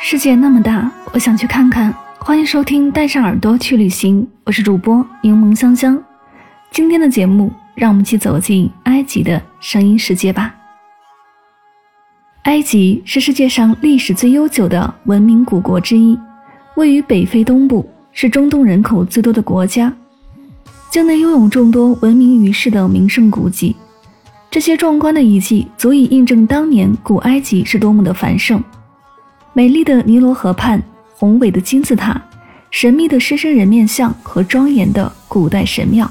世界那么大，我想去看看。欢迎收听《带上耳朵去旅行》，我是主播柠檬香香。今天的节目，让我们一起走进埃及的声音世界吧。埃及是世界上历史最悠久的文明古国之一，位于北非东部，是中东人口最多的国家，境内拥有众多闻名于世的名胜古迹。这些壮观的遗迹足以印证当年古埃及是多么的繁盛。美丽的尼罗河畔，宏伟的金字塔，神秘的狮身人面像和庄严的古代神庙，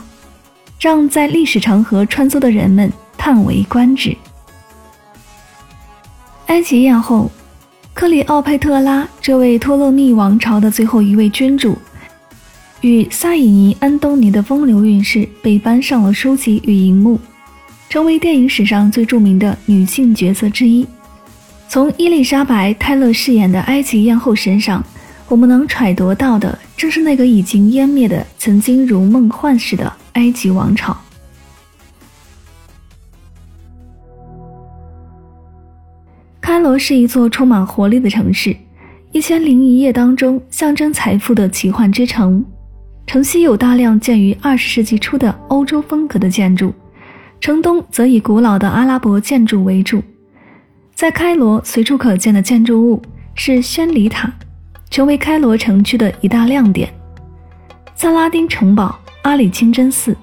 让在历史长河穿梭的人们叹为观止。埃及艳后克里奥佩特拉，这位托勒密王朝的最后一位君主，与萨伊尼安东尼的风流韵事被搬上了书籍与荧幕，成为电影史上最著名的女性角色之一。从伊丽莎白·泰勒饰演的埃及艳后身上，我们能揣度到的正是那个已经湮灭的、曾经如梦幻似的埃及王朝。开罗是一座充满活力的城市，一千零一夜当中象征财富的奇幻之城。城西有大量建于二十世纪初的欧洲风格的建筑，城东则以古老的阿拉伯建筑为主。在开罗随处可见的建筑物是宣礼塔，成为开罗城区的一大亮点。萨拉丁城堡、阿里清真寺、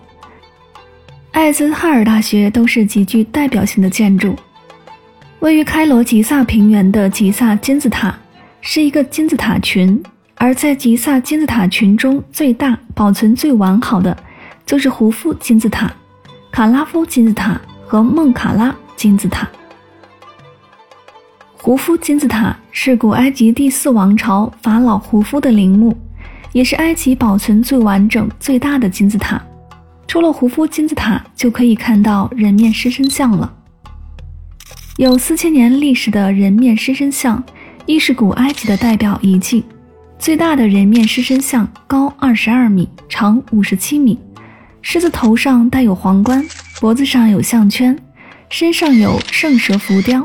艾森哈尔大学都是极具代表性的建筑。位于开罗吉萨平原的吉萨金字塔是一个金字塔群，而在吉萨金字塔群中最大、保存最完好的就是胡夫金字塔、卡拉夫金字塔和孟卡拉金字塔。胡夫金字塔是古埃及第四王朝法老胡夫的陵墓，也是埃及保存最完整、最大的金字塔。出了胡夫金字塔，就可以看到人面狮身像了。有四千年历史的人面狮身像，亦是古埃及的代表遗迹。最大的人面狮身像高二十二米，长五十七米。狮子头上戴有皇冠，脖子上有项圈，身上有圣蛇浮雕。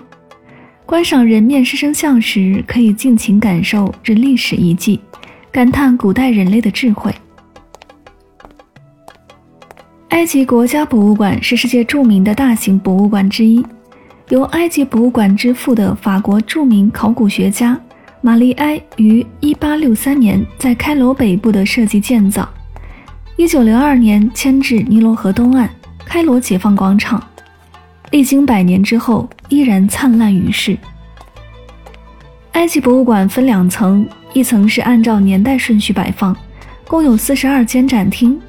观赏人面狮身像时，可以尽情感受这历史遗迹，感叹古代人类的智慧。埃及国家博物馆是世界著名的大型博物馆之一，由埃及博物馆之父的法国著名考古学家玛丽埃于1863年在开罗北部的设计建造，1902年迁至尼罗河东岸开罗解放广场。历经百年之后，依然灿烂于世。埃及博物馆分两层，一层是按照年代顺序摆放，共有四十二间展厅，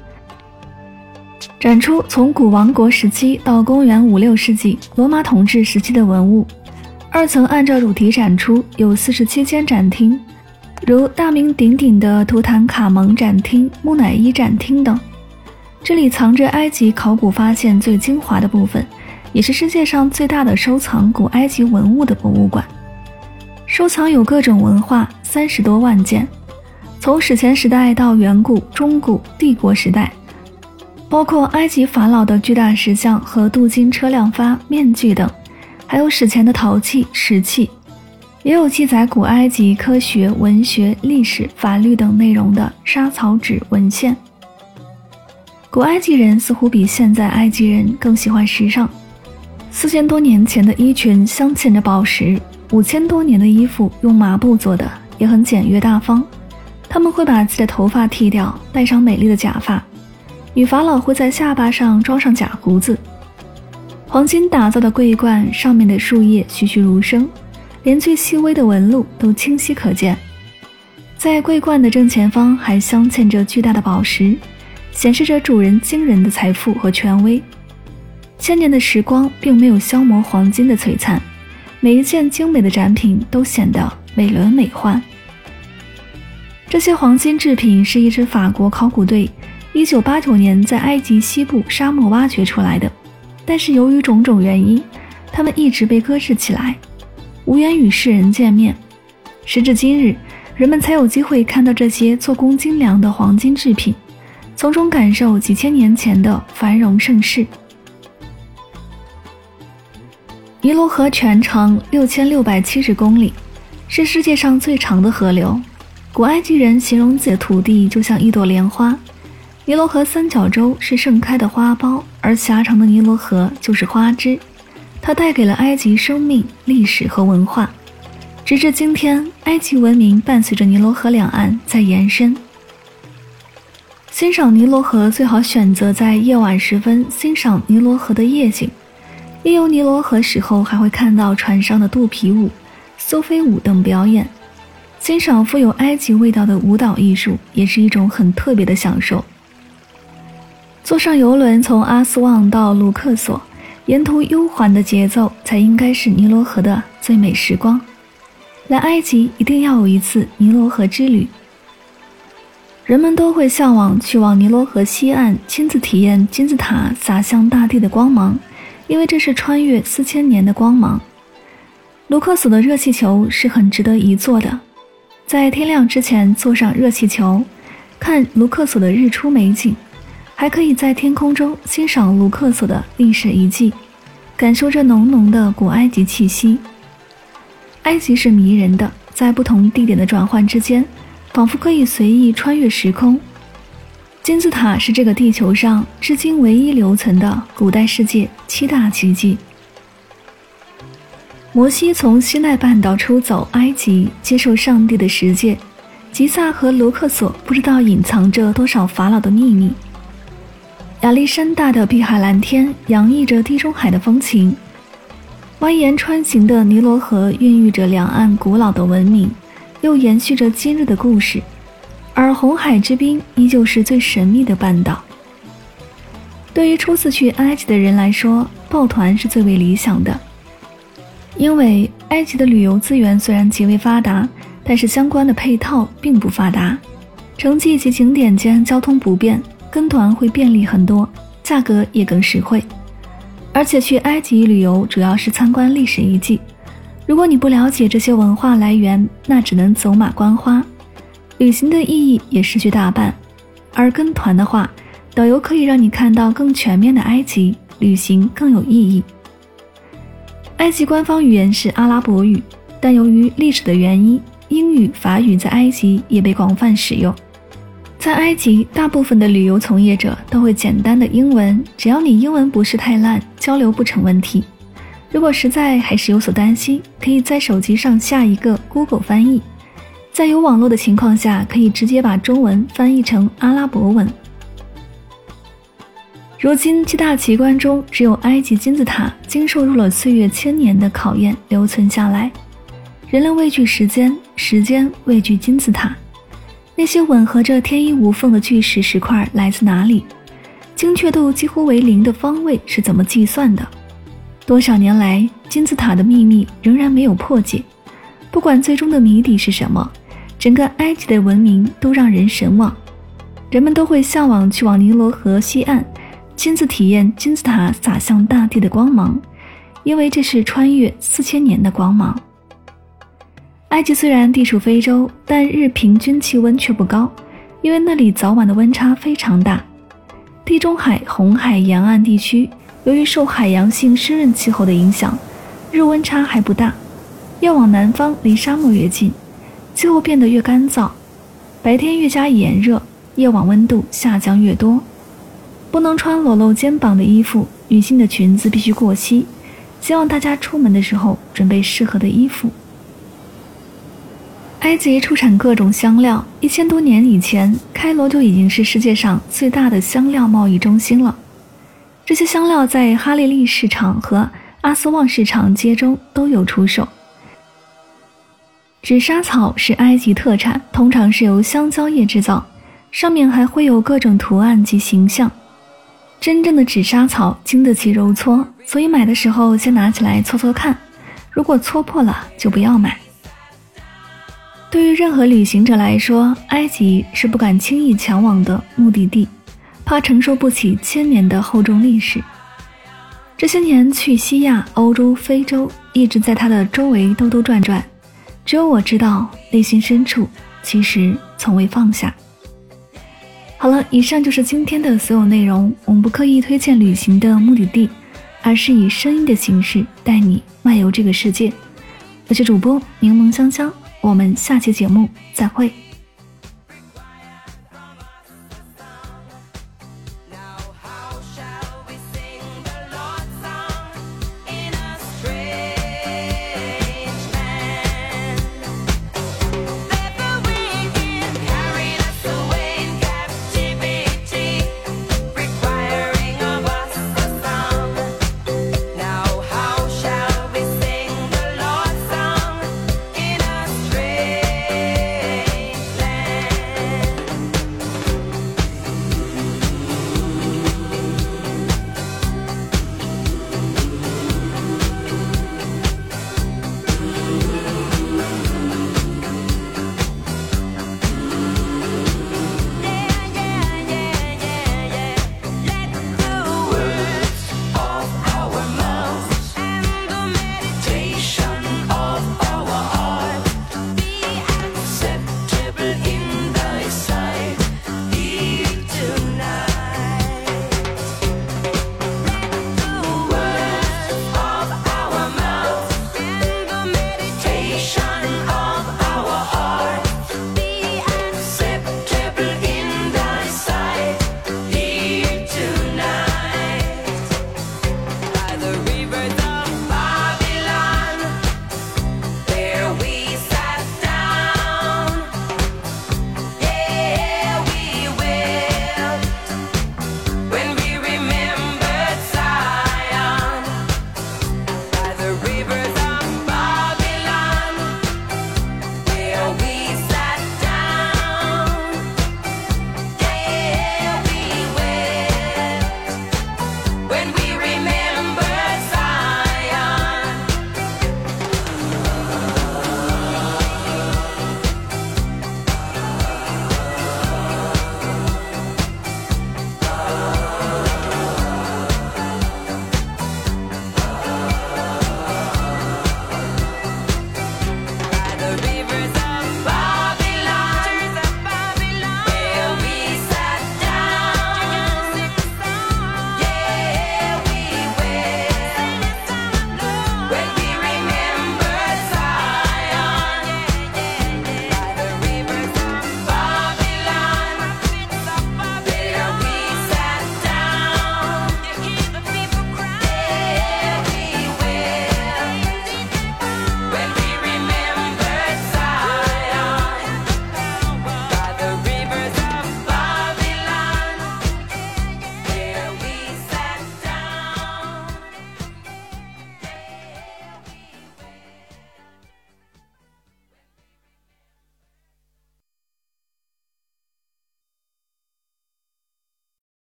展出从古王国时期到公元五六世纪罗马统治时期的文物；二层按照主题展出，有四十七间展厅，如大名鼎鼎的图坦卡蒙展厅、木乃伊展厅等。这里藏着埃及考古发现最精华的部分。也是世界上最大的收藏古埃及文物的博物馆，收藏有各种文化三十多万件，从史前时代到远古、中古、帝国时代，包括埃及法老的巨大石像和镀金车辆发面具等，还有史前的陶器、石器，也有记载古埃及科学、文学、历史、法律等内容的沙草纸文献。古埃及人似乎比现在埃及人更喜欢时尚。四千多年前的衣裙镶嵌着宝石，五千多年的衣服用麻布做的，也很简约大方。他们会把自己的头发剃掉，戴上美丽的假发。女法老会在下巴上装上假胡子。黄金打造的桂冠上面的树叶栩栩如生，连最细微的纹路都清晰可见。在桂冠的正前方还镶嵌着巨大的宝石，显示着主人惊人的财富和权威。千年的时光并没有消磨黄金的璀璨，每一件精美的展品都显得美轮美奂。这些黄金制品是一支法国考古队1989年在埃及西部沙漠挖掘出来的，但是由于种种原因，他们一直被搁置起来，无缘与世人见面。时至今日，人们才有机会看到这些做工精良的黄金制品，从中感受几千年前的繁荣盛世。尼罗河全长六千六百七十公里，是世界上最长的河流。古埃及人形容自己的土地就像一朵莲花，尼罗河三角洲是盛开的花苞，而狭长的尼罗河就是花枝。它带给了埃及生命、历史和文化。直至今天，埃及文明伴随着尼罗河两岸在延伸。欣赏尼罗河最好选择在夜晚时分欣赏尼罗河的夜景。夜游尼罗河时候，还会看到船上的肚皮舞、苏菲舞等表演。欣赏富有埃及味道的舞蹈艺术，也是一种很特别的享受。坐上游轮从阿斯旺到卢克索，沿途悠缓的节奏，才应该是尼罗河的最美时光。来埃及一定要有一次尼罗河之旅。人们都会向往去往尼罗河西岸，亲自体验金字塔洒向大地的光芒，因为这是穿越四千年的光芒。卢克索的热气球是很值得一坐的。在天亮之前坐上热气球，看卢克索的日出美景，还可以在天空中欣赏卢克索的历史遗迹，感受着浓浓的古埃及气息。埃及是迷人的，在不同地点的转换之间，仿佛可以随意穿越时空。金字塔是这个地球上至今唯一留存的古代世界七大奇迹。摩西从西奈半岛出走埃及，接受上帝的十诫。吉萨和卢克索不知道隐藏着多少法老的秘密。亚历山大的碧海蓝天洋溢着地中海的风情。蜿蜒穿行的尼罗河孕育着两岸古老的文明，又延续着今日的故事。而红海之滨依旧是最神秘的半岛。对于初次去埃及的人来说，抱团是最为理想的。因为埃及的旅游资源虽然极为发达，但是相关的配套并不发达，城际及景点间交通不便，跟团会便利很多，价格也更实惠。而且去埃及旅游主要是参观历史遗迹，如果你不了解这些文化来源，那只能走马观花，旅行的意义也失去大半。而跟团的话，导游可以让你看到更全面的埃及，旅行更有意义。埃及官方语言是阿拉伯语，但由于历史的原因，英语、法语在埃及也被广泛使用。在埃及，大部分的旅游从业者都会简单的英文，只要你英文不是太烂，交流不成问题。如果实在还是有所担心，可以在手机上下一个 Google 翻译，在有网络的情况下，可以直接把中文翻译成阿拉伯文。如今七大奇观中，只有埃及金字塔经受住了岁月千年的考验，留存下来。人类畏惧时间，时间畏惧金字塔。那些吻合着天衣无缝的巨石石块来自哪里？精确度几乎为零的方位是怎么计算的？多少年来，金字塔的秘密仍然没有破解。不管最终的谜底是什么，整个埃及的文明都让人神往。人们都会向往去往尼罗河西岸。亲自体验金字塔洒向大地的光芒，因为这是穿越四千年的光芒。埃及虽然地处非洲，但日平均气温却不高，因为那里早晚的温差非常大。地中海、红海沿岸地区由于受海洋性湿润气候的影响，日温差还不大。越往南方，离沙漠越近，气候变得越干燥，白天越加炎热，夜晚温度下降越多。不能穿裸露肩膀的衣服，女性的裙子必须过膝。希望大家出门的时候准备适合的衣服。埃及出产各种香料，一千多年以前，开罗就已经是世界上最大的香料贸易中心了。这些香料在哈利利市场和阿斯旺市场街中都有出售。纸莎草是埃及特产，通常是由香蕉叶制造，上面还会有各种图案及形象。真正的纸莎草经得起揉搓，所以买的时候先拿起来搓搓看，如果搓破了就不要买。对于任何旅行者来说，埃及是不敢轻易前往的目的地，怕承受不起千年的厚重历史。这些年去西亚、欧洲、非洲，一直在它的周围兜兜转转。只有我知道，内心深处其实从未放下。好了，以上就是今天的所有内容。我们不刻意推荐旅行的目的地，而是以声音的形式带你漫游这个世界。我是主播柠檬香香，我们下期节目再会。